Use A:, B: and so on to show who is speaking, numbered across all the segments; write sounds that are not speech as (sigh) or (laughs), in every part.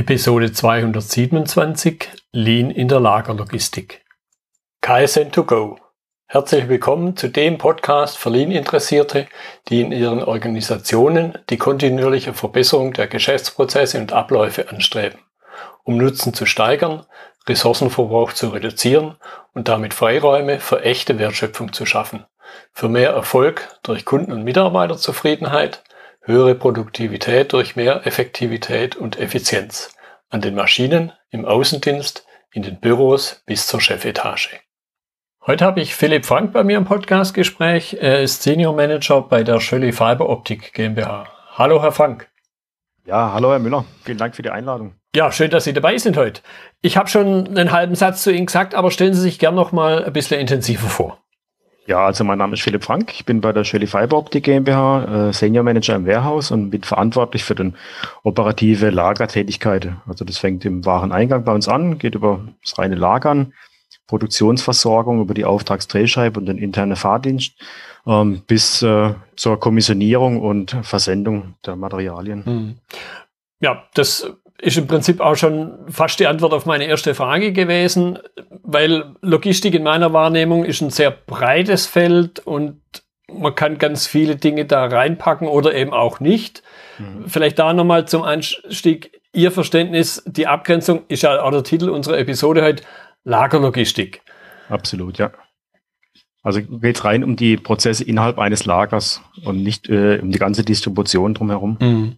A: Episode 227 Lean in der Lagerlogistik. KSN2Go. Herzlich willkommen zu dem Podcast für Lean-Interessierte, die in ihren Organisationen die kontinuierliche Verbesserung der Geschäftsprozesse und Abläufe anstreben, um Nutzen zu steigern, Ressourcenverbrauch zu reduzieren und damit Freiräume für echte Wertschöpfung zu schaffen, für mehr Erfolg durch Kunden- und Mitarbeiterzufriedenheit, höhere Produktivität durch mehr Effektivität und Effizienz an den Maschinen, im Außendienst, in den Büros bis zur Chefetage. Heute habe ich Philipp Frank bei mir im Podcastgespräch. Er ist Senior Manager bei der Schölli Fiber Optik GmbH. Hallo, Herr Frank.
B: Ja, hallo, Herr Müller. Vielen Dank für die Einladung.
A: Ja, schön, dass Sie dabei sind heute. Ich habe schon einen halben Satz zu Ihnen gesagt, aber stellen Sie sich gern noch mal ein bisschen intensiver vor.
B: Ja, also mein Name ist Philipp Frank. Ich bin bei der Shelly Fiber Optik GmbH, äh, Senior Manager im Warehouse und bin verantwortlich für den operative Lagertätigkeit. Also das fängt im Wareneingang bei uns an, geht über das reine Lagern, Produktionsversorgung über die Auftragsdrehscheibe und den internen Fahrdienst ähm, bis äh, zur Kommissionierung und Versendung der Materialien. Hm.
A: Ja, das ist im Prinzip auch schon fast die Antwort auf meine erste Frage gewesen, weil Logistik in meiner Wahrnehmung ist ein sehr breites Feld und man kann ganz viele Dinge da reinpacken oder eben auch nicht. Mhm. Vielleicht da nochmal zum Einstieg Ihr Verständnis, die Abgrenzung ist ja auch der Titel unserer Episode heute, Lagerlogistik.
B: Absolut, ja. Also geht es rein um die Prozesse innerhalb eines Lagers und nicht äh, um die ganze Distribution drumherum. Mhm.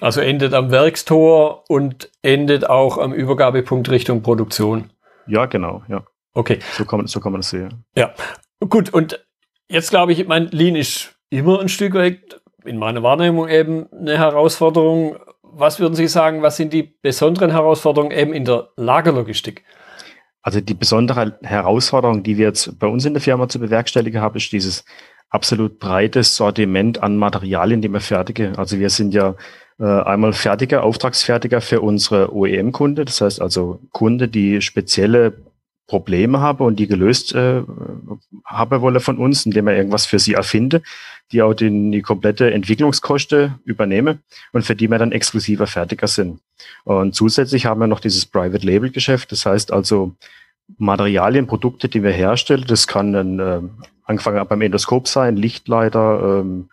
A: Also endet am Werkstor und endet auch am Übergabepunkt Richtung Produktion.
B: Ja, genau, ja.
A: Okay.
B: So kann man, so kann man das sehen.
A: Ja. Gut, und jetzt glaube ich, mein Lean ist immer ein Stück weit in meiner Wahrnehmung eben eine Herausforderung. Was würden Sie sagen, was sind die besonderen Herausforderungen eben in der Lagerlogistik?
B: Also die besondere Herausforderung, die wir jetzt bei uns in der Firma zu bewerkstelligen haben, ist dieses absolut breites Sortiment an Materialien, die wir fertigen. Also wir sind ja äh, einmal Fertiger, Auftragsfertiger für unsere OEM-Kunde, das heißt also Kunde, die spezielle Probleme haben und die gelöst äh, haben wolle von uns, indem er irgendwas für sie erfinde, die auch den, die komplette Entwicklungskosten übernehme und für die wir dann exklusiver Fertiger sind. Und zusätzlich haben wir noch dieses Private Label Geschäft, das heißt also Materialien, Produkte, die wir herstellen, das kann dann äh, angefangen beim Endoskop sein, Lichtleiter, ähm,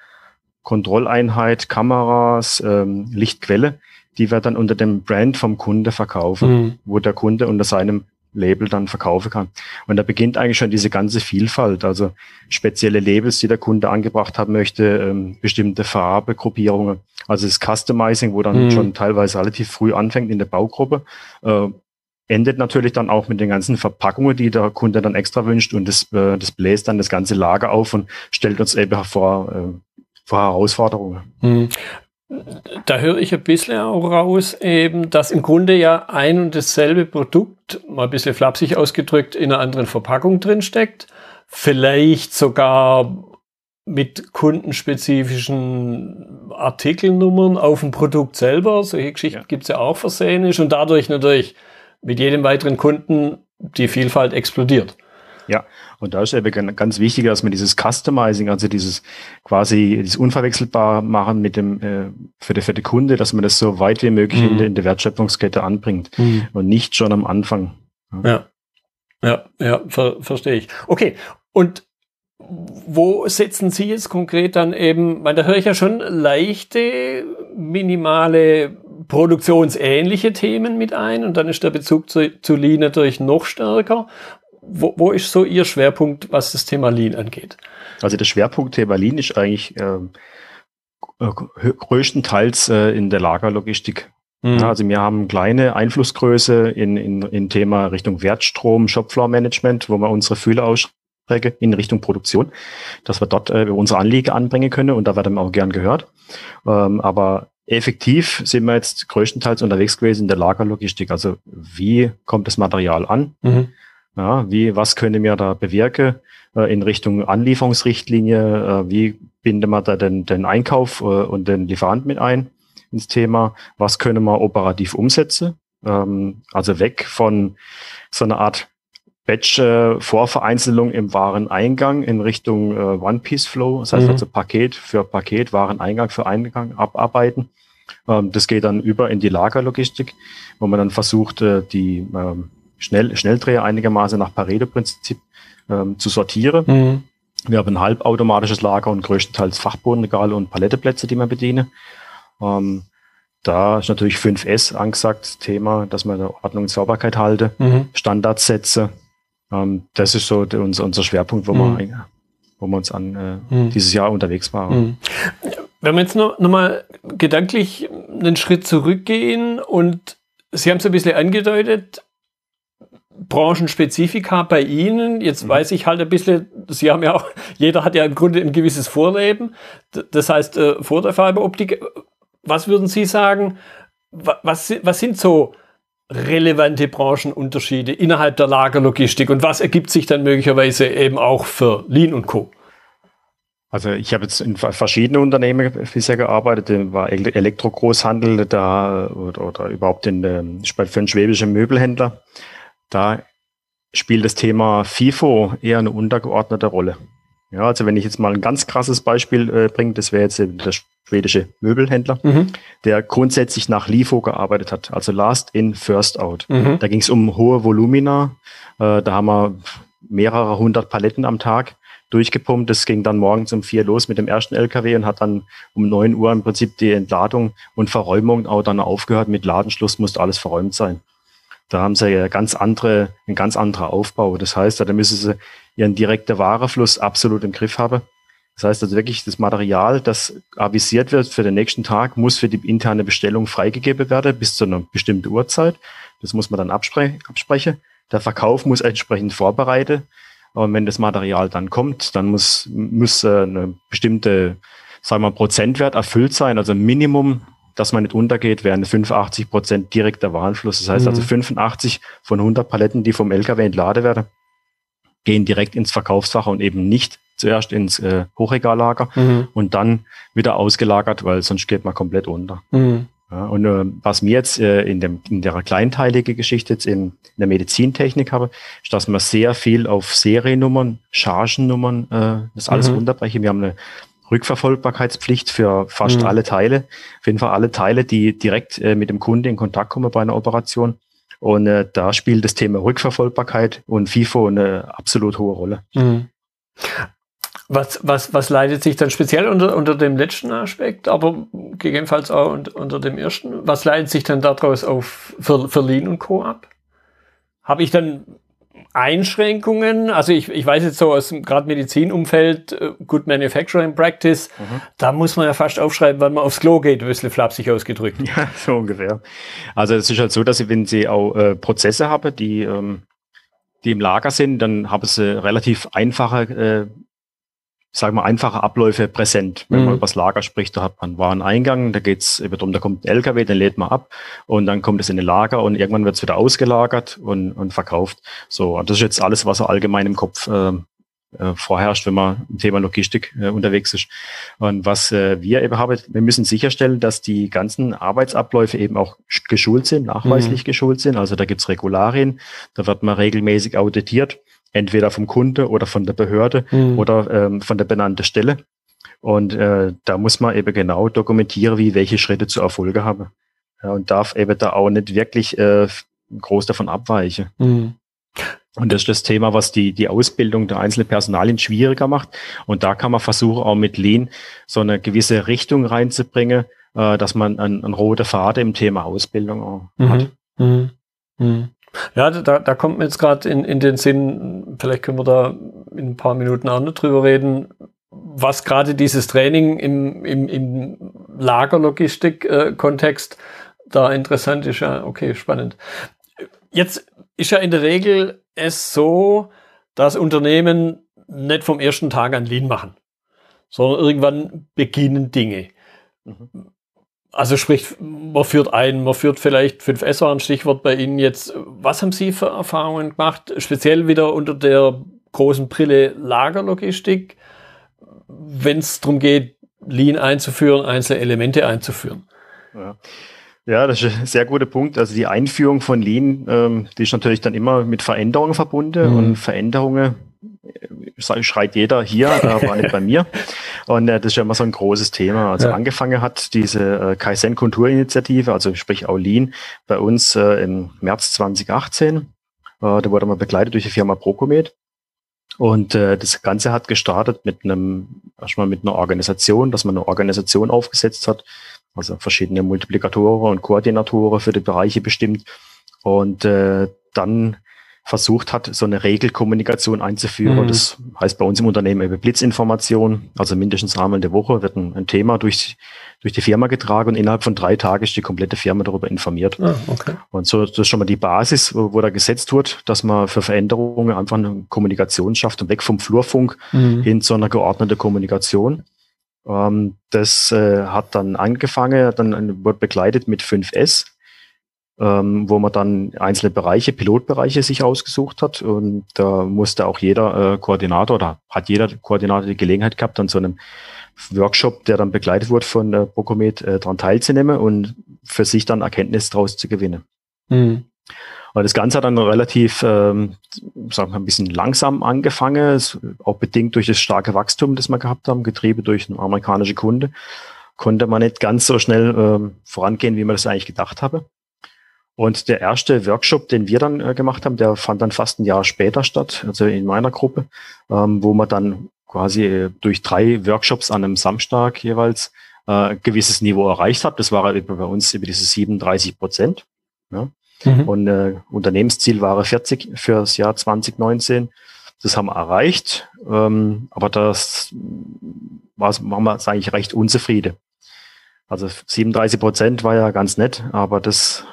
B: Kontrolleinheit, Kameras, ähm, Lichtquelle, die wir dann unter dem Brand vom Kunde verkaufen, mhm. wo der Kunde unter seinem Label dann verkaufen kann. Und da beginnt eigentlich schon diese ganze Vielfalt, also spezielle Labels, die der Kunde angebracht haben möchte, ähm, bestimmte Farbegruppierungen, also das Customizing, wo dann mhm. schon teilweise relativ früh anfängt in der Baugruppe, äh, endet natürlich dann auch mit den ganzen Verpackungen, die der Kunde dann extra wünscht und das, äh, das bläst dann das ganze Lager auf und stellt uns eben vor, äh, vor Herausforderungen. Mhm.
A: Da höre ich ein bisschen auch raus, eben, dass im Grunde ja ein und dasselbe Produkt, mal ein bisschen flapsig ausgedrückt, in einer anderen Verpackung drin steckt. Vielleicht sogar mit kundenspezifischen Artikelnummern auf dem Produkt selber. Solche Geschichten ja. gibt es ja auch versehenisch und dadurch natürlich mit jedem weiteren Kunden die Vielfalt explodiert.
B: Ja, und da ist eben ganz wichtig, dass man dieses Customizing, also dieses quasi dieses unverwechselbar machen mit dem äh, für die, für die Kunde, dass man das so weit wie möglich mhm. in, der, in der Wertschöpfungskette anbringt mhm. und nicht schon am Anfang.
A: Ja, ja, ja, ver verstehe ich. Okay, und wo setzen Sie jetzt konkret dann eben, weil da höre ich ja schon leichte, minimale produktionsähnliche Themen mit ein und dann ist der Bezug zu, zu Lean natürlich noch stärker wo, wo ist so Ihr Schwerpunkt, was das Thema Lean angeht?
B: Also der Schwerpunkt Thema Lean ist eigentlich ähm, äh, größtenteils äh, in der Lagerlogistik. Mhm. Ja, also wir haben kleine Einflussgröße in, in, in Thema Richtung Wertstrom, Shopfloor-Management, wo wir unsere Fühler ausstrecken in Richtung Produktion, dass wir dort äh, unsere Anliege anbringen können und da werden wir auch gern gehört. Ähm, aber effektiv sind wir jetzt größtenteils unterwegs gewesen in der Lagerlogistik. Also wie kommt das Material an? Mhm. Ja, wie, was könnte mir da bewirken äh, in Richtung Anlieferungsrichtlinie? Äh, wie bindet man da den, den Einkauf äh, und den Lieferant mit ein ins Thema? Was können wir operativ umsetzen? Ähm, also weg von so einer Art Batch-Vorvereinzelung im Wareneingang in Richtung äh, One-Piece-Flow, das heißt mhm. also Paket für Paket, Wareneingang für Eingang abarbeiten Ähm, das geht dann über in die Lagerlogistik, wo man dann versucht, äh, die ähm, Schnell Schnelldreher einigermaßen nach Pareto-Prinzip ähm, zu sortieren. Mhm. Wir haben ein halbautomatisches Lager und größtenteils Fachbodenregale und Paletteplätze, die man bediene. Ähm, da ist natürlich 5S angesagt, Thema, dass man der Ordnung und Sauberkeit halte, mhm. Standards setze. Ähm, das ist so unser, unser Schwerpunkt, wo, mhm. wir, wo wir uns an äh, mhm. dieses Jahr unterwegs waren. Mhm.
A: Wenn wir jetzt noch, noch mal gedanklich einen Schritt zurückgehen und Sie haben es ein bisschen angedeutet, Branchenspezifika bei Ihnen. Jetzt mhm. weiß ich halt ein bisschen, Sie haben ja auch, (laughs) jeder hat ja im Grunde ein gewisses Vorleben. Das heißt, äh, vor der Fiberoptik, was würden Sie sagen, was, was sind so relevante Branchenunterschiede innerhalb der Lagerlogistik und was ergibt sich dann möglicherweise eben auch für Lean und Co.?
B: Also ich habe jetzt in verschiedenen Unternehmen bisher gearbeitet, war Elektrogroßhandel da oder, oder überhaupt in, ähm, für einen schwäbischen Möbelhändler. Da spielt das Thema FIFO eher eine untergeordnete Rolle. Ja, also wenn ich jetzt mal ein ganz krasses Beispiel äh, bringe, das wäre jetzt der schwedische Möbelhändler, mhm. der grundsätzlich nach LIFO gearbeitet hat, also Last in, First out. Mhm. Da ging es um hohe Volumina, äh, da haben wir mehrere hundert Paletten am Tag durchgepumpt. Das ging dann morgens um vier los mit dem ersten LKW und hat dann um neun Uhr im Prinzip die Entladung und Verräumung auch dann aufgehört. Mit Ladenschluss musste alles verräumt sein. Da haben sie ja ganz andere, ein ganz anderer Aufbau. Das heißt, da müssen sie ihren direkten Warefluss absolut im Griff haben. Das heißt also wirklich, das Material, das avisiert wird für den nächsten Tag, muss für die interne Bestellung freigegeben werden bis zu einer bestimmten Uhrzeit. Das muss man dann abspre absprechen. Der Verkauf muss entsprechend vorbereitet und wenn das Material dann kommt, dann muss, muss äh, eine bestimmte, sagen wir, Prozentwert erfüllt sein. Also Minimum, dass man nicht untergeht, wären 85 Prozent direkter Warenfluss. Das heißt also mhm. also 85 von 100 Paletten, die vom LKW entladen werden, gehen direkt ins Verkaufsfach und eben nicht zuerst ins äh, Hochregallager mhm. und dann wieder ausgelagert, weil sonst geht man komplett unter. Mhm. Ja, und äh, was mir jetzt äh, in, dem, in der kleinteilige Geschichte jetzt in, in der Medizintechnik habe, ist, dass man sehr viel auf Seriennummern, Chargennummern äh, das alles mhm. runterbrechen. Wir haben eine Rückverfolgbarkeitspflicht für fast mhm. alle Teile. Auf jeden Fall alle Teile, die direkt äh, mit dem Kunde in Kontakt kommen bei einer Operation. Und äh, da spielt das Thema Rückverfolgbarkeit und FIFO eine absolut hohe Rolle. Mhm.
A: Was, was, was leitet sich dann speziell unter, unter dem letzten Aspekt, aber gegebenenfalls auch unter, unter dem ersten? Was leitet sich dann daraus auf für, für Lean und Co. ab? Habe ich dann Einschränkungen? Also ich, ich weiß jetzt so aus dem gerade Medizinumfeld, äh, Good Manufacturing Practice, mhm. da muss man ja fast aufschreiben, wann man aufs Klo geht, ein bisschen flapsig ausgedrückt.
B: Ja, (laughs) so ungefähr. Also es ist halt so, dass Sie, wenn Sie auch äh, Prozesse haben, die, ähm, die im Lager sind, dann haben Sie relativ einfache äh, sagen wir, einfache Abläufe präsent. Wenn mhm. man über das Lager spricht, da hat man einen Wareneingang, da geht's eben darum, da kommt ein LKW, den lädt man ab und dann kommt es in ein Lager und irgendwann wird es wieder ausgelagert und, und verkauft. So, das ist jetzt alles, was so allgemein im Kopf äh, äh, vorherrscht, wenn man im Thema Logistik äh, unterwegs ist. Und was äh, wir eben haben, wir müssen sicherstellen, dass die ganzen Arbeitsabläufe eben auch geschult sind, nachweislich mhm. geschult sind. Also da gibt's Regularien, da wird man regelmäßig auditiert entweder vom Kunde oder von der Behörde mhm. oder ähm, von der benannten Stelle. Und äh, da muss man eben genau dokumentieren, wie welche Schritte zu Erfolge haben. Ja, und darf eben da auch nicht wirklich äh, groß davon abweichen. Mhm. Und das ist das Thema, was die, die Ausbildung der einzelnen Personalien schwieriger macht. Und da kann man versuchen, auch mit Lean so eine gewisse Richtung reinzubringen, äh, dass man einen, einen roten Faden im Thema Ausbildung mhm. hat. Mhm.
A: Ja, da, da kommt mir jetzt gerade in, in den Sinn, vielleicht können wir da in ein paar Minuten auch noch drüber reden, was gerade dieses Training im, im, im Lagerlogistik-Kontext äh, da interessant ist. Ja, okay, spannend. Jetzt ist ja in der Regel es so, dass Unternehmen nicht vom ersten Tag an Lean machen, sondern irgendwann beginnen Dinge. Mhm. Also sprich, man führt ein, man führt vielleicht 5S war ein Stichwort bei Ihnen jetzt. Was haben Sie für Erfahrungen gemacht? Speziell wieder unter der großen Brille Lagerlogistik, wenn es darum geht, Lean einzuführen, einzelne Elemente einzuführen.
B: Ja. Ja, das ist ein sehr guter Punkt. Also die Einführung von Lean, ähm, die ist natürlich dann immer mit Veränderungen verbunden mhm. und Veränderungen schreit jeder hier, äh, war nicht bei mir. Und äh, das ist ja immer so ein großes Thema. Also ja. angefangen hat diese äh, Kaizen-Kulturinitiative, also sprich Aulin, bei uns äh, im März 2018. Äh, da wurde man begleitet durch die Firma Procomed. Und äh, das Ganze hat gestartet mit einem, erstmal mit einer Organisation, dass man eine Organisation aufgesetzt hat, also verschiedene Multiplikatoren und Koordinatoren für die Bereiche bestimmt. Und äh, dann versucht hat, so eine Regelkommunikation einzuführen. Mhm. Das heißt bei uns im Unternehmen eben Blitzinformation, also mindestens einmal in der Woche wird ein, ein, Thema durch, durch die Firma getragen und innerhalb von drei Tagen ist die komplette Firma darüber informiert. Ah, okay. Und so das ist schon mal die Basis, wo, wo da gesetzt wird, dass man für Veränderungen einfach eine Kommunikation schafft und weg vom Flurfunk mhm. hin zu einer geordneten Kommunikation. Ähm, das äh, hat dann angefangen, dann wird begleitet mit 5S ähm, wo man dann einzelne Bereiche, Pilotbereiche sich ausgesucht hat. Und da musste auch jeder äh, Koordinator oder hat jeder Koordinator die Gelegenheit gehabt, an so einem Workshop, der dann begleitet wurde von äh, Bocomet, äh, daran teilzunehmen und für sich dann Erkenntnis daraus zu gewinnen. Mhm. Und das Ganze hat dann relativ, ähm, sagen wir, ein bisschen langsam angefangen, auch bedingt durch das starke Wachstum, das wir gehabt haben, getrieben durch eine amerikanische Kunde, konnte man nicht ganz so schnell ähm, vorangehen, wie man das eigentlich gedacht habe. Und der erste Workshop, den wir dann äh, gemacht haben, der fand dann fast ein Jahr später statt, also in meiner Gruppe, ähm, wo man dann quasi äh, durch drei Workshops an einem Samstag jeweils äh, gewisses Niveau erreicht hat. Das war bei uns über diese 37 Prozent. Ja. Mhm. Und äh, Unternehmensziel war 40 für das Jahr 2019. Das haben wir erreicht, ähm, aber das war, waren wir eigentlich recht unzufrieden. Also 37 Prozent war ja ganz nett, aber das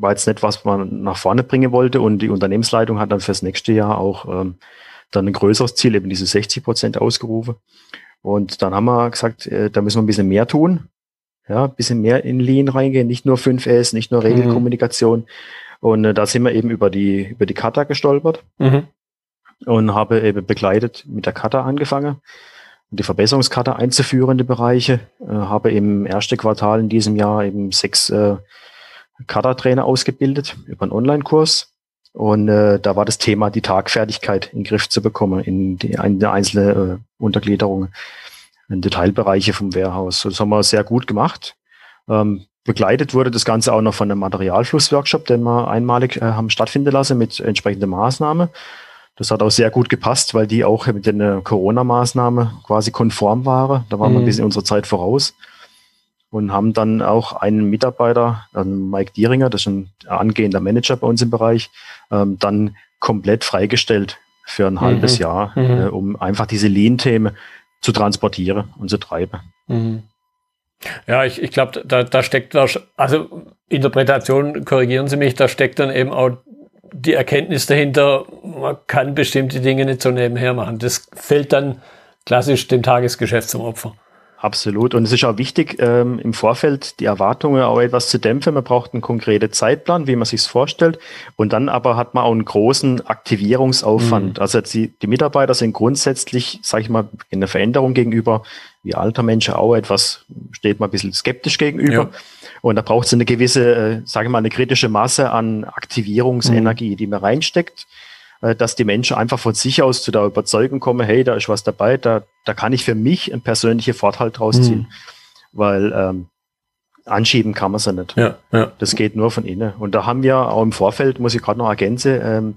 B: war jetzt nicht, was man nach vorne bringen wollte. Und die Unternehmensleitung hat dann fürs nächste Jahr auch ähm, dann ein größeres Ziel, eben diese 60 Prozent ausgerufen. Und dann haben wir gesagt, äh, da müssen wir ein bisschen mehr tun. Ja, ein bisschen mehr in Lean reingehen, nicht nur 5S, nicht nur Regelkommunikation. Mhm. Und äh, da sind wir eben über die, über die Kata gestolpert mhm. und habe eben begleitet mit der Kata angefangen, die Verbesserungskarte einzuführen in die Bereiche. Äh, habe im ersten Quartal in diesem Jahr eben sechs äh, Kadertrainer ausgebildet über einen Online-Kurs. Und äh, da war das Thema, die Tagfertigkeit in den Griff zu bekommen, in die, in die einzelne äh, Untergliederung, in Detailbereiche vom Warehouse. Das haben wir sehr gut gemacht. Ähm, begleitet wurde das Ganze auch noch von einem Materialfluss-Workshop, den wir einmalig äh, haben stattfinden lassen mit entsprechender Maßnahme. Das hat auch sehr gut gepasst, weil die auch mit den äh, Corona-Maßnahmen quasi konform waren. Da waren mhm. wir ein bisschen unserer Zeit voraus und haben dann auch einen Mitarbeiter, Mike Dieringer, das ist ein angehender Manager bei uns im Bereich, ähm, dann komplett freigestellt für ein halbes mhm. Jahr, mhm. Äh, um einfach diese Lean-Themen zu transportieren und zu treiben. Mhm.
A: Ja, ich, ich glaube, da, da steckt, also Interpretation, korrigieren Sie mich, da steckt dann eben auch die Erkenntnis dahinter, man kann bestimmte Dinge nicht so nebenher machen. Das fällt dann klassisch dem Tagesgeschäft zum Opfer.
B: Absolut. Und es ist auch wichtig, ähm, im Vorfeld die Erwartungen auch etwas zu dämpfen. Man braucht einen konkreten Zeitplan, wie man sich vorstellt. Und dann aber hat man auch einen großen Aktivierungsaufwand. Mhm. Also die, die Mitarbeiter sind grundsätzlich, sage ich mal, in der Veränderung gegenüber, wie alter Mensch auch etwas, steht man ein bisschen skeptisch gegenüber. Ja. Und da braucht es eine gewisse, äh, sage ich mal, eine kritische Masse an Aktivierungsenergie, mhm. die man reinsteckt dass die Menschen einfach von sich aus zu der Überzeugung kommen, hey, da ist was dabei, da, da kann ich für mich einen persönlichen Vorteil draus ziehen. Mhm. Weil ähm, anschieben kann man es ja nicht. Ja, ja. Das geht nur von innen. Und da haben wir auch im Vorfeld, muss ich gerade noch ergänzen, ähm,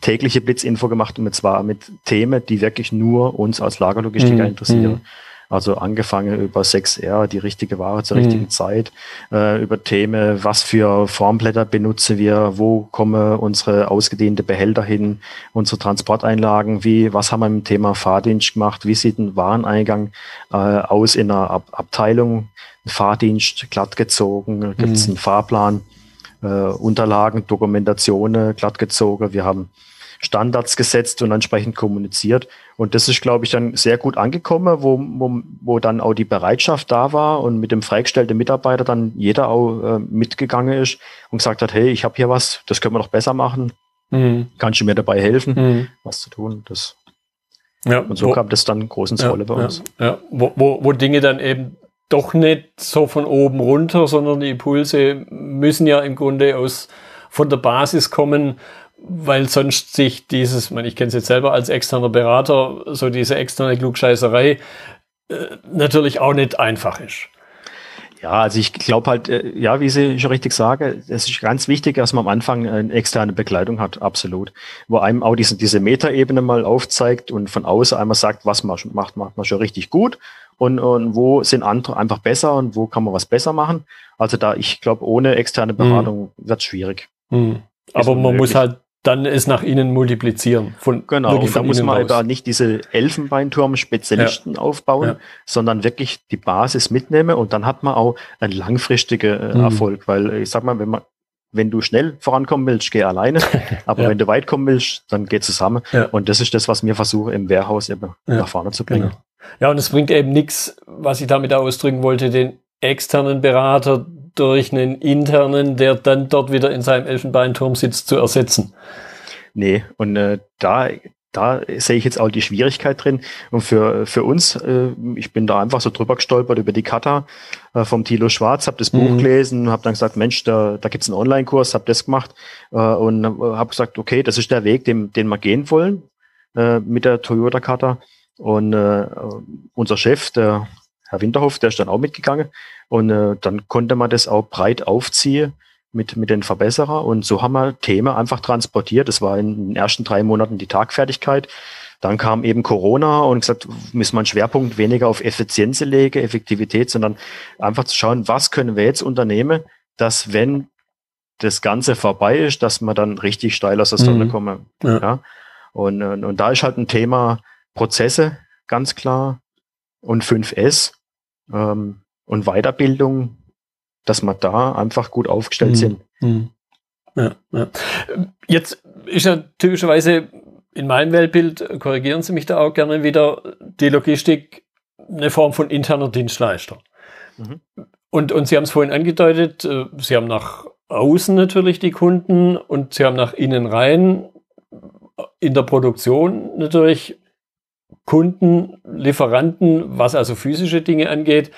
B: tägliche Blitzinfo gemacht und zwar mit Themen, die wirklich nur uns als Lagerlogistiker mhm. interessieren. Also angefangen über 6R, die richtige Ware zur mhm. richtigen Zeit, äh, über Themen, was für Formblätter benutzen wir, wo kommen unsere ausgedehnte Behälter hin, unsere Transporteinlagen, wie, was haben wir im Thema Fahrdienst gemacht, wie sieht ein Wareneingang äh, aus in einer Ab Abteilung, ein Fahrdienst glatt gezogen, gibt es mhm. einen Fahrplan, äh, Unterlagen, Dokumentationen glatt gezogen, wir haben Standards gesetzt und entsprechend kommuniziert. Und das ist, glaube ich, dann sehr gut angekommen, wo, wo, wo dann auch die Bereitschaft da war und mit dem freigestellten Mitarbeiter dann jeder auch äh, mitgegangen ist und gesagt hat, hey, ich habe hier was, das können wir noch besser machen. Mhm. Kannst du mir dabei helfen, mhm. was zu tun? Das ja, und so wo, kam das dann groß ins ja, Rolle bei uns.
A: Ja, wo, wo, wo Dinge dann eben doch nicht so von oben runter, sondern die Impulse müssen ja im Grunde aus von der Basis kommen, weil sonst sich dieses, ich, ich kenne es jetzt selber als externer Berater, so diese externe Klugscheißerei äh, natürlich auch nicht einfach ist.
B: Ja, also ich glaube halt, äh, ja, wie Sie schon richtig sagen, es ist ganz wichtig, dass man am Anfang eine externe Begleitung hat, absolut. Wo einem auch diese, diese Metaebene mal aufzeigt und von außen einmal sagt, was man macht, macht man schon richtig gut und, und wo sind andere einfach besser und wo kann man was besser machen. Also da, ich glaube, ohne externe mhm. Beratung mhm. wird es schwierig.
A: Mhm. Aber man muss halt dann es nach innen multiplizieren.
B: Von, genau, und da muss man aber nicht diese Elfenbeinturm-Spezialisten ja. aufbauen, ja. sondern wirklich die Basis mitnehmen und dann hat man auch einen langfristigen äh, mhm. Erfolg, weil ich sag mal, wenn man wenn du schnell vorankommen willst, geh alleine. (laughs) Aber ja. wenn du weit kommen willst, dann geh zusammen. Und das ist das, was wir versuchen, im Warehouse eben nach vorne zu bringen. Genau.
A: Ja, und es bringt eben nichts, was ich damit ausdrücken wollte, den externen Berater durch einen internen, der dann dort wieder in seinem Elfenbeinturm sitzt, zu ersetzen.
B: Nee, und äh, da, da sehe ich jetzt auch die Schwierigkeit drin. Und für, für uns, äh, ich bin da einfach so drüber gestolpert über die Kata äh, vom Thilo Schwarz, habe das Buch mhm. gelesen, habe dann gesagt, Mensch, da, da gibt's einen Online-Kurs, habe das gemacht äh, und äh, habe gesagt, okay, das ist der Weg, den, den wir gehen wollen äh, mit der Toyota Kata. Und äh, unser Chef, der Herr Winterhoff, der ist dann auch mitgegangen. Und äh, dann konnte man das auch breit aufziehen mit, mit den Verbesserer. Und so haben wir Themen einfach transportiert. Das war in den ersten drei Monaten die Tagfertigkeit. Dann kam eben Corona und gesagt, müssen wir einen Schwerpunkt weniger auf Effizienz legen, Effektivität, sondern einfach zu schauen, was können wir jetzt unternehmen, dass wenn das Ganze vorbei ist, dass wir dann richtig steil aus der Sonne mhm. kommen. Ja. ja. Und, und, und da ist halt ein Thema Prozesse, ganz klar, und 5S ähm, und Weiterbildung, dass wir da einfach gut aufgestellt mhm. sind. Mhm.
A: Ja, ja. Jetzt ist ja typischerweise in meinem Weltbild, korrigieren Sie mich da auch gerne wieder, die Logistik eine Form von interner Dienstleister. Mhm. Und, und Sie haben es vorhin angedeutet, äh, Sie haben nach außen natürlich die Kunden und Sie haben nach innen rein in der Produktion natürlich Kunden, Lieferanten, was also physische Dinge angeht.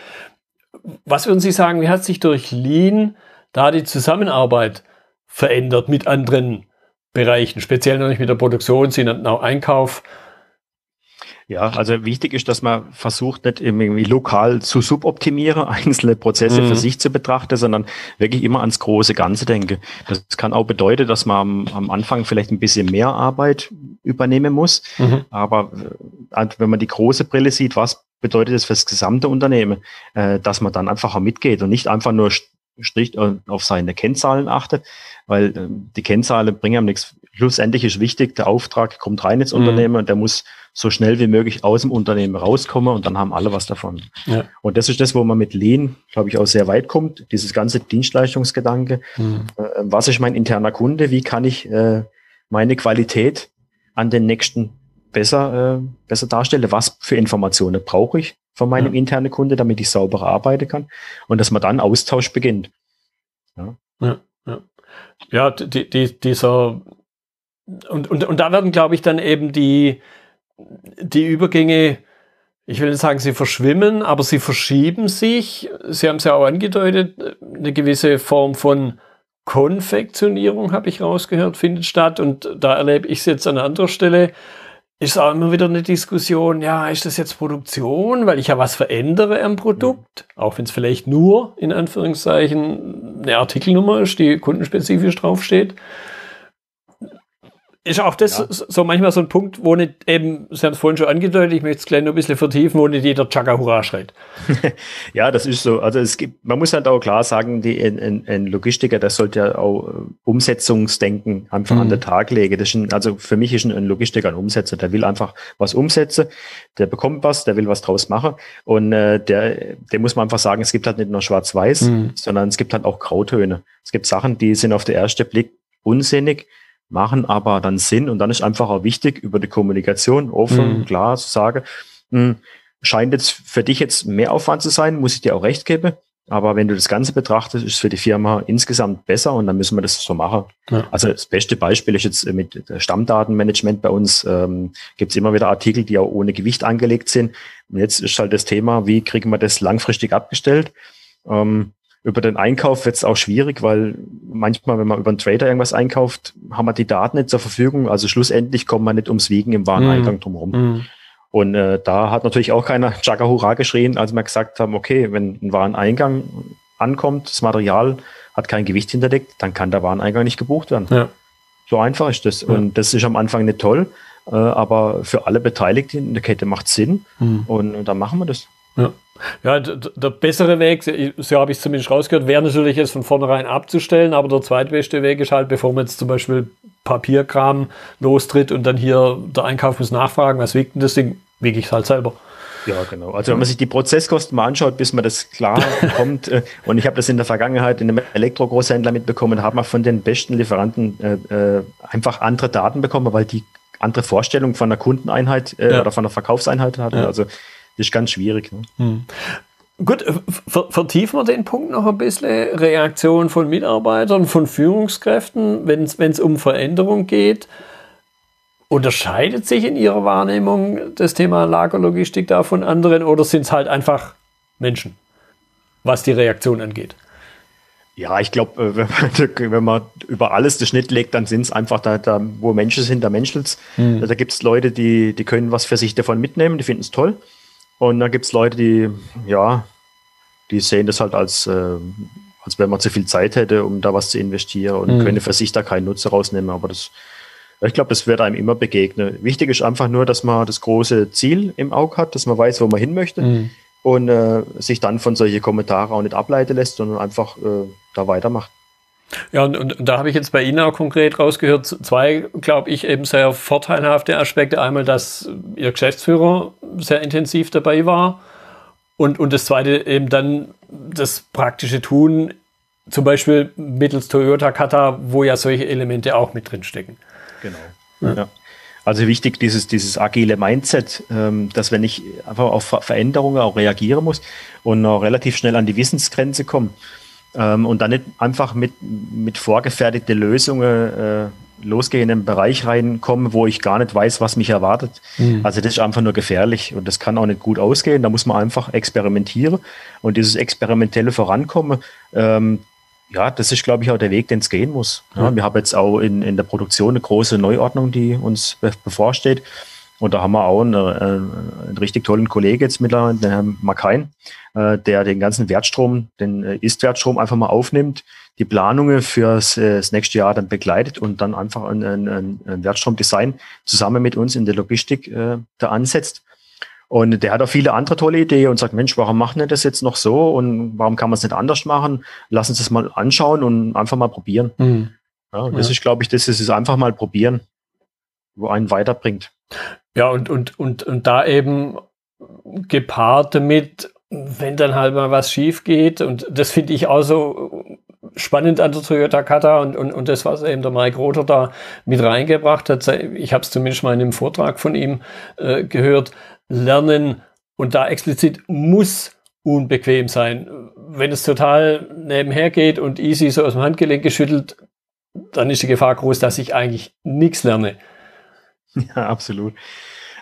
A: Was würden Sie sagen, wie hat sich durch Lean da die Zusammenarbeit verändert mit anderen Bereichen, speziell natürlich mit der Produktion, Sie nannten auch Einkauf.
B: Ja, also wichtig ist, dass man versucht, nicht irgendwie lokal zu suboptimieren, (laughs) einzelne Prozesse mhm. für sich zu betrachten, sondern wirklich immer ans große Ganze denke. Das kann auch bedeuten, dass man am, am Anfang vielleicht ein bisschen mehr Arbeit übernehmen muss. Mhm. Aber äh, wenn man die große Brille sieht, was bedeutet das für das gesamte Unternehmen, äh, dass man dann einfach auch mitgeht und nicht einfach nur strikt auf seine Kennzahlen achtet, weil äh, die Kennzahlen bringen einem nichts. Schlussendlich ist wichtig, der Auftrag kommt rein ins mhm. Unternehmen und der muss so schnell wie möglich aus dem Unternehmen rauskommen und dann haben alle was davon. Ja. Und das ist das, wo man mit Lean, glaube ich, auch sehr weit kommt, dieses ganze Dienstleistungsgedanke. Mhm. Äh, was ist mein interner Kunde? Wie kann ich äh, meine Qualität an den nächsten besser, äh, besser darstellen? Was für Informationen brauche ich von meinem ja. internen Kunde, damit ich sauberer arbeiten kann? Und dass man dann Austausch beginnt.
A: Ja, ja, ja. ja die, die, dieser und, und, und da werden, glaube ich, dann eben die, die Übergänge, ich will nicht sagen, sie verschwimmen, aber sie verschieben sich. Sie haben es ja auch angedeutet, eine gewisse Form von Konfektionierung, habe ich rausgehört, findet statt. Und da erlebe ich es jetzt an anderer Stelle. Ist auch immer wieder eine Diskussion, ja, ist das jetzt Produktion, weil ich ja was verändere am Produkt, auch wenn es vielleicht nur in Anführungszeichen eine Artikelnummer ist, die kundenspezifisch draufsteht ist auch das ja. so manchmal so ein Punkt, wo nicht eben, Sie haben es vorhin schon angedeutet, ich möchte es gleich noch ein bisschen vertiefen, wo nicht jeder Chaka Hurra schreit. (laughs)
B: ja, das ist so. Also es gibt, man muss halt auch klar sagen, die, ein, ein, Logistiker, der sollte ja auch äh, Umsetzungsdenken einfach mhm. an den Tag legen. Das ist ein, also für mich ist ein, ein Logistiker ein Umsetzer, der will einfach was umsetzen, der bekommt was, der will was draus machen und äh, der, der muss man einfach sagen, es gibt halt nicht nur schwarz-weiß, mhm. sondern es gibt halt auch Grautöne. Es gibt Sachen, die sind auf den ersten Blick unsinnig, machen aber dann Sinn und dann ist einfach auch wichtig, über die Kommunikation offen, mhm. klar zu sagen, mh, hm, scheint jetzt für dich jetzt mehr Aufwand zu sein, muss ich dir auch recht geben. Aber wenn du das Ganze betrachtest, ist es für die Firma insgesamt besser und dann müssen wir das so machen. Ja. Also das beste Beispiel ist jetzt mit Stammdatenmanagement bei uns. Ähm, Gibt es immer wieder Artikel, die auch ohne Gewicht angelegt sind. Und jetzt ist halt das Thema, wie kriegen wir das langfristig abgestellt? Ähm, Über den Einkauf wird es auch schwierig, weil manchmal, wenn man über einen Trader irgendwas einkauft, haben wir die Daten nicht zur Verfügung. Also schlussendlich kommt man nicht ums Wiegen im Wareneingang mhm. drumherum. Mhm. Und äh, da hat natürlich auch keiner (laughs) Chaka Hurra geschrien, als wir gesagt haben, okay, wenn ein Wareneingang ankommt, das Material hat kein Gewicht hinterlegt, dann kann der Wareneingang nicht gebucht werden. Ja. So einfach ist das. Ja. Und das ist am Anfang nicht toll, äh, aber für alle Beteiligten in der Kette macht Sinn mhm. und, und dann machen wir das.
A: Ja. Ja, der bessere Weg, so habe ich es zumindest rausgehört, wäre natürlich es von vornherein abzustellen, aber der zweitbeste Weg ist halt, bevor man jetzt zum Beispiel Papierkram lostritt und dann hier der Einkauf muss nachfragen, was wiegt denn das Ding, wiege ich es halt selber.
B: Ja, genau. Also wenn man sich die Prozesskosten mal anschaut, bis man das klar (laughs) bekommt, äh, und ich habe das in der Vergangenheit in einem Elektrogroßhändler mitbekommen, hat man von den besten Lieferanten äh, äh, einfach andere Daten bekommen, weil die andere Vorstellung von der Kundeneinheit äh, ja. oder von der Verkaufseinheit hatten. Ja. Also ist ganz schwierig. Ne? Hm.
A: Gut, vertiefen wir den Punkt noch ein bisschen. Reaktion von Mitarbeitern, von Führungskräften, wenn es um Veränderung geht. Unterscheidet sich in Ihrer Wahrnehmung das Thema Lagerlogistik da von anderen oder sind es halt einfach Menschen, was die Reaktion angeht?
B: Ja, ich glaube, äh, (laughs) wenn, wenn, man über alles den Schnitt legt, dann sind es einfach da, da, wo Menschen sind, da menschelt hm. Da gibt es Leute, die, die können was für sich davon mitnehmen, die finden es toll. Und dann gibt es Leute, die, ja, die sehen das halt als, äh, als wenn man zu viel Zeit hätte, um da was zu investieren und hm. können für sich da keinen Nutzen rausnehmen. Aber das ich glaube, das wird einem immer begegnen. Wichtig ist einfach nur, dass man das große Ziel im Auge hat, dass man weiß, wo man hin möchte mhm. und äh, sich dann von solchen Kommentaren auch nicht ableiten lässt, sondern einfach äh, da weitermacht.
A: Ja, und, und, da habe ich jetzt bei Ihnen auch konkret rausgehört, zwei, glaube ich, eben sehr vorteilhafte Aspekte. Einmal, dass Ihr Geschäftsführer sehr intensiv dabei war und, und das zweite eben dann das praktische Tun, zum Beispiel mittels Toyota Kata, wo ja solche Elemente auch mit drin stecken.
B: Genau. Ja. Also wichtig, dieses, dieses agile Mindset, ähm, dass wenn ich einfach auf Veränderungen auch reagieren muss und auch relativ schnell an die Wissensgrenze komme ähm, und dann nicht einfach mit, mit vorgefertigten Lösungen äh, losgehe in einen Bereich reinkomme, wo ich gar nicht weiß, was mich erwartet. Mhm. Also das ist einfach nur gefährlich und das kann auch nicht gut ausgehen. Da muss man einfach experimentieren und dieses experimentelle Vorankommen, ähm, ja, das ist, glaube ich, auch der Weg, den es gehen muss. Ja, wir haben jetzt auch in, in der Produktion eine große Neuordnung, die uns bevorsteht. Und da haben wir auch einen, einen richtig tollen Kollegen jetzt mittlerweile, den Herrn Makain, äh, der den ganzen Wertstrom, den äh, Ist-Wertstrom einfach mal aufnimmt, die Planungen fürs äh, das nächste Jahr dann begleitet und dann einfach ein, ein, ein Wertstromdesign zusammen mit uns in der Logistik äh, da ansetzt. Und der hat auch viele andere tolle Ideen und sagt, Mensch, warum machen wir das jetzt noch so und warum kann man es nicht anders machen? Lass uns das mal anschauen und einfach mal probieren. Mhm. Ja, das ja. ist, glaube ich, das ist es einfach mal probieren, wo einen weiterbringt.
A: Ja, und, und, und, und da eben gepaart damit, wenn dann halt mal was schief geht, und das finde ich auch so spannend an der Toyota Kata und, und, und das, was eben der Mike Rother da mit reingebracht hat, ich habe es zumindest mal in einem Vortrag von ihm äh, gehört, lernen und da explizit muss unbequem sein. Wenn es total nebenher geht und easy so aus dem Handgelenk geschüttelt, dann ist die Gefahr groß, dass ich eigentlich nichts lerne. (laughs)
B: Ja, absolut.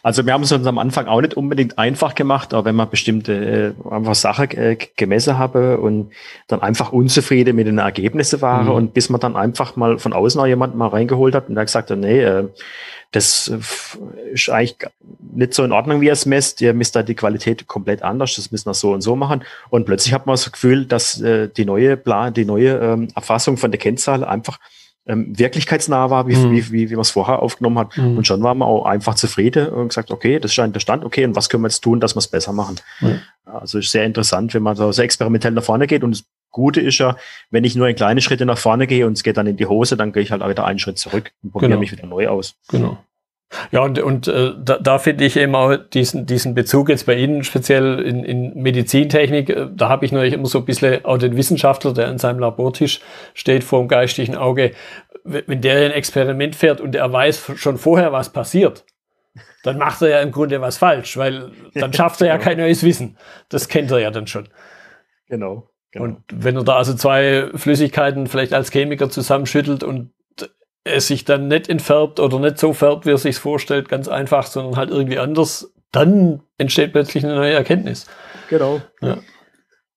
B: Also wir haben es uns am Anfang auch nicht unbedingt einfach gemacht, aber wenn man bestimmte äh, einfach Sachen äh, gemessen habe und dann einfach unzufrieden mit den Ergebnissen war mhm. und bis man dann einfach mal von außen auch jemand mal reingeholt hat und der gesagt hat, nee, äh, das äh, ist eigentlich nicht so in Ordnung, wie er es misst. Ihr misst da die Qualität komplett anders. Das müssen wir so und so machen. Und plötzlich hat man das Gefühl, dass äh, die neue Plan, die neue ähm, Erfassung von der Kennzahl einfach ähm, wirklichkeitsnah war, wie, mhm. wie, wie, wie man es vorher aufgenommen hat. Mhm. Und schon waren wir auch einfach zufrieden und gesagt, okay, das scheint der Stand, okay, und was können wir jetzt tun, dass wir es besser machen? Mhm. Also ist sehr interessant, wenn man so sehr experimentell nach vorne geht und das Gute ist ja, wenn ich nur in kleine Schritte nach vorne gehe und es geht dann in die Hose, dann gehe ich halt auch wieder einen Schritt zurück und probiere genau. mich wieder neu aus.
A: Genau. Ja, und, und äh, da, da finde ich eben auch diesen, diesen Bezug jetzt bei Ihnen speziell in, in Medizintechnik, äh, da habe ich natürlich immer so ein bisschen auch den Wissenschaftler, der an seinem Labortisch steht vor dem geistigen Auge, wenn der ein Experiment fährt und er weiß schon vorher, was passiert, dann macht er ja im Grunde was falsch, weil dann (laughs) schafft er ja kein neues Wissen. Das kennt er ja dann schon.
B: Genau.
A: genau. Und wenn er da also zwei Flüssigkeiten vielleicht als Chemiker zusammenschüttelt und es sich dann nicht entfärbt oder nicht so färbt, wie er sich vorstellt, ganz einfach, sondern halt irgendwie anders, dann entsteht plötzlich eine neue Erkenntnis.
B: Genau. Ja.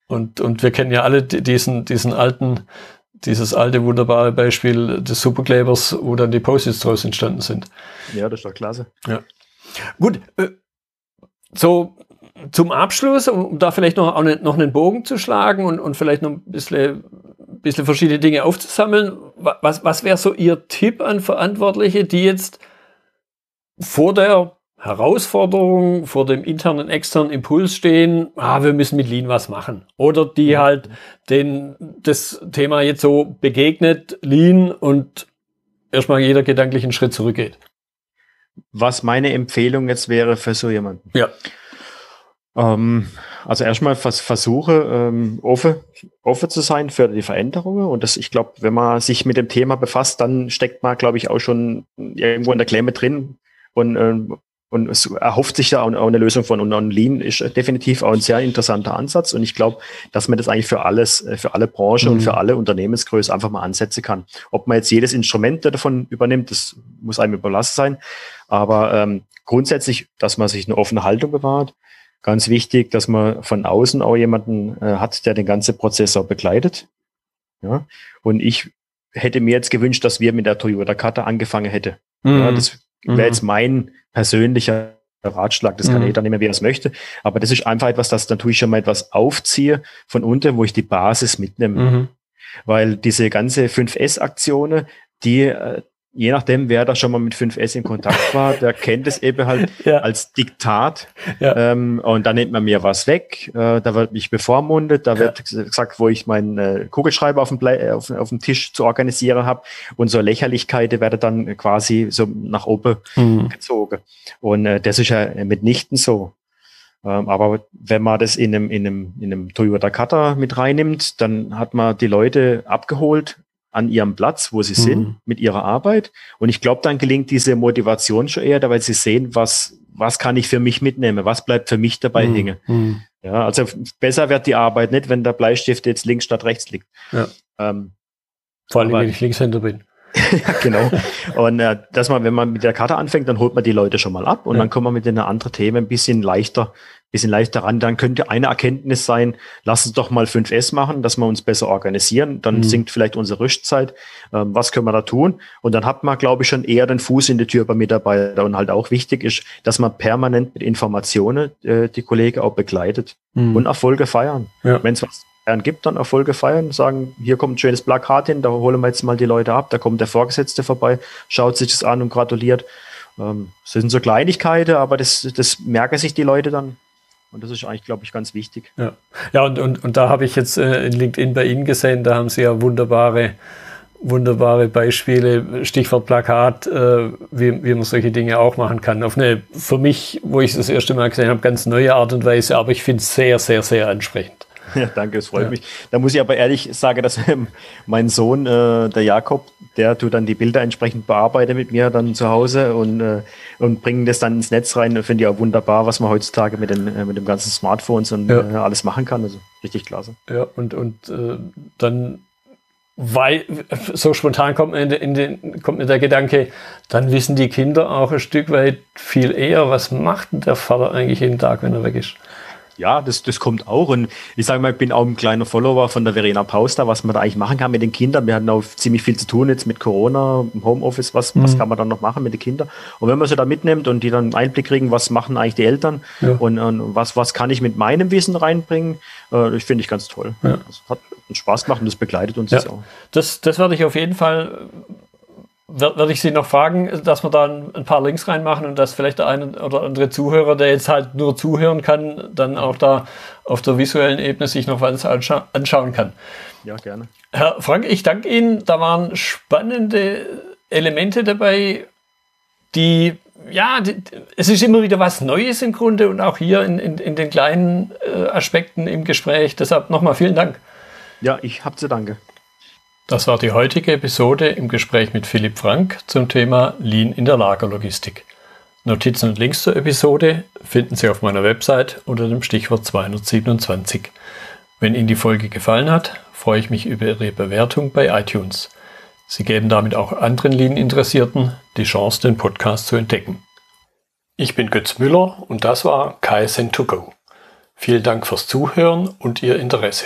A: Und, und wir kennen ja alle diesen, diesen alten, dieses alte wunderbare Beispiel des Superklebers, wo dann die Post-its draus entstanden sind.
B: Ja, das ist doch klasse.
A: Ja. Gut, äh, so zum Abschluss, um da vielleicht noch, ne, noch einen Bogen zu schlagen und, und vielleicht noch ein bisschen, bisschen verschiedene Dinge aufzusammeln, was, was wäre so Ihr Tipp an Verantwortliche, die jetzt vor der Herausforderung, vor dem internen, externen Impuls stehen, ah, wir müssen mit Lean was machen. Oder die halt den, das Thema jetzt so begegnet, Lean und erstmal jeder gedanklichen Schritt zurückgeht.
B: Was meine Empfehlung jetzt wäre für so jemanden?
A: Ja.
B: Ähm, also erstmal vers versuche, ähm, offen, offen zu sein für die Veränderungen. Und das, ich glaube, wenn man sich mit dem Thema befasst, dann steckt man, glaube ich, auch schon irgendwo in der Klemme drin und, ähm, und es erhofft sich da auch, eine Lösung von. Und Lean ist definitiv auch ein sehr interessanter Ansatz. Und ich glaube, dass man das eigentlich für alles, äh, für alle Branchen mhm. und für alle Unternehmensgröße einfach mal ansetzen kann. Ob man jetzt jedes Instrument davon übernimmt, das muss einem überlassen sein. Aber ähm, grundsätzlich, dass man sich eine offene Haltung bewahrt, Ganz wichtig, dass man von außen auch jemanden äh, hat, der den ganzen Prozess auch begleitet. Ja. Und ich hätte mir jetzt gewünscht, dass wir mit der Toyota Kata angefangen hätten. Mhm. Ja, das wäre mhm. jetzt mein persönlicher Ratschlag. Das kann mhm. jeder nehmen, wie er es möchte. Aber das ist einfach etwas, dass dann tue ich schon mal etwas aufziehe von unten, wo ich die Basis mitnehme. Mhm. Weil diese ganze 5S-Aktionen, die, äh, je nachdem, wer da schon mal mit 5S in Kontakt war, der (laughs) kennt es eben halt ja. als Diktat. Ja. Ähm, und da nimmt man mir was weg, äh, da wird mich bevormundet, da wird gesagt, wo ich meinen äh, Kugelschreiber auf dem, Blei, auf, auf dem Tisch zu organisieren habe. Und so Lächerlichkeiten werden dann quasi so nach oben mhm. gezogen. Und äh, das ist ja mitnichten so. Ähm, aber wenn man das in einem, in einem, in einem Toyota Cutter mit reinnimmt, dann hat man die Leute abgeholt, an ihrem Platz, wo sie mhm. sind, mit ihrer Arbeit. Und ich glaube, dann gelingt diese Motivation schon eher, weil sie sehen, was, was kann ich für mich mitnehmen, was bleibt für mich dabei mhm. hängen. Mhm. Ja, also besser wird die Arbeit nicht, wenn der Bleistift jetzt links statt rechts liegt. Ja. Ähm,
A: Vor allem, wenn ich Linkshänder bin.
B: ja, (laughs) genau. Und äh, dass man, wenn man mit der Karte anfängt, dann holt man die Leute schon mal ab und ja. dann kommt man mit den anderen Themen ein bisschen leichter bisschen leichter ran. Dann könnte eine Erkenntnis sein, lass uns doch mal 5S machen, dass wir uns besser organisieren. Dann mhm. sinkt vielleicht unsere Rüstzeit. Ähm, was können wir da tun? Und dann hat man, glaube ich, schon eher den Fuß in die Tür bei Mitarbeitern. Und halt auch wichtig ist, dass man permanent mit Informationen äh, die Kollegen auch begleitet mhm. und Erfolge feiern. Ja. Wenn es was feiern gibt, dann Erfolge feiern, sagen, hier kommt ein schönes Plakat hin, da holen wir jetzt mal die Leute ab, da kommt der Vorgesetzte vorbei, schaut sich das an und gratuliert. Ähm, das sind so Kleinigkeiten, aber das, das merken sich die Leute dann. Und das ist eigentlich, glaube ich, ganz wichtig.
A: Ja, ja und, und, und da habe ich jetzt äh, in LinkedIn bei Ihnen gesehen, da haben Sie ja wunderbare, wunderbare Beispiele, Stichwort Plakat, äh, wie, wie man solche Dinge auch machen kann. Auf eine, für mich, wo ich es das erste Mal gesehen habe, ganz neue Art und Weise, aber ich finde es sehr, sehr, sehr ansprechend.
B: Ja, danke, es freut ja. mich. Da muss ich aber ehrlich sagen, dass (laughs) mein Sohn, äh, der Jakob, der tut dann die Bilder entsprechend bearbeiten mit mir dann zu Hause und, äh, und bringen das dann ins Netz rein. Finde ich auch wunderbar, was man heutzutage mit den, äh, mit dem ganzen Smartphones und ja. äh, alles machen kann. Also richtig klasse.
A: Ja, und, und äh, dann weil so spontan kommt mir, in den, kommt mir der Gedanke, dann wissen die Kinder auch ein Stück weit viel eher, was macht der Vater eigentlich jeden Tag, wenn er weg ist
B: ja, das, das kommt auch. Und ich sage mal, ich bin auch ein kleiner Follower von der Verena Pauster, was man da eigentlich machen kann mit den Kindern. Wir hatten auch ziemlich viel zu tun jetzt mit Corona, im Homeoffice, was, mhm. was kann man dann noch machen mit den Kindern? Und wenn man sie da mitnimmt und die dann Einblick kriegen, was machen eigentlich die Eltern ja. und, und, was, was kann ich mit meinem Wissen reinbringen, äh, ich finde ich ganz toll. Ja. Das hat Spaß gemacht und das begleitet uns
A: ja. auch. Das, das werde ich auf jeden Fall werde ich Sie noch fragen, dass wir da ein paar Links reinmachen und dass vielleicht der eine oder andere Zuhörer, der jetzt halt nur zuhören kann, dann auch da auf der visuellen Ebene sich noch was anscha anschauen kann.
B: Ja, gerne.
A: Herr Frank, ich danke Ihnen. Da waren spannende Elemente dabei, die, ja, die, es ist immer wieder was Neues im Grunde und auch hier in, in, in den kleinen äh, Aspekten im Gespräch. Deshalb nochmal vielen Dank.
B: Ja, ich habe zu danke.
A: Das war die heutige Episode im Gespräch mit Philipp Frank zum Thema Lean in der Lagerlogistik. Notizen und Links zur Episode finden Sie auf meiner Website unter dem Stichwort 227. Wenn Ihnen die Folge gefallen hat, freue ich mich über Ihre Bewertung bei iTunes. Sie geben damit auch anderen Lean-Interessierten die Chance, den Podcast zu entdecken. Ich bin Götz Müller und das war KSN2Go. Vielen Dank fürs Zuhören und Ihr Interesse.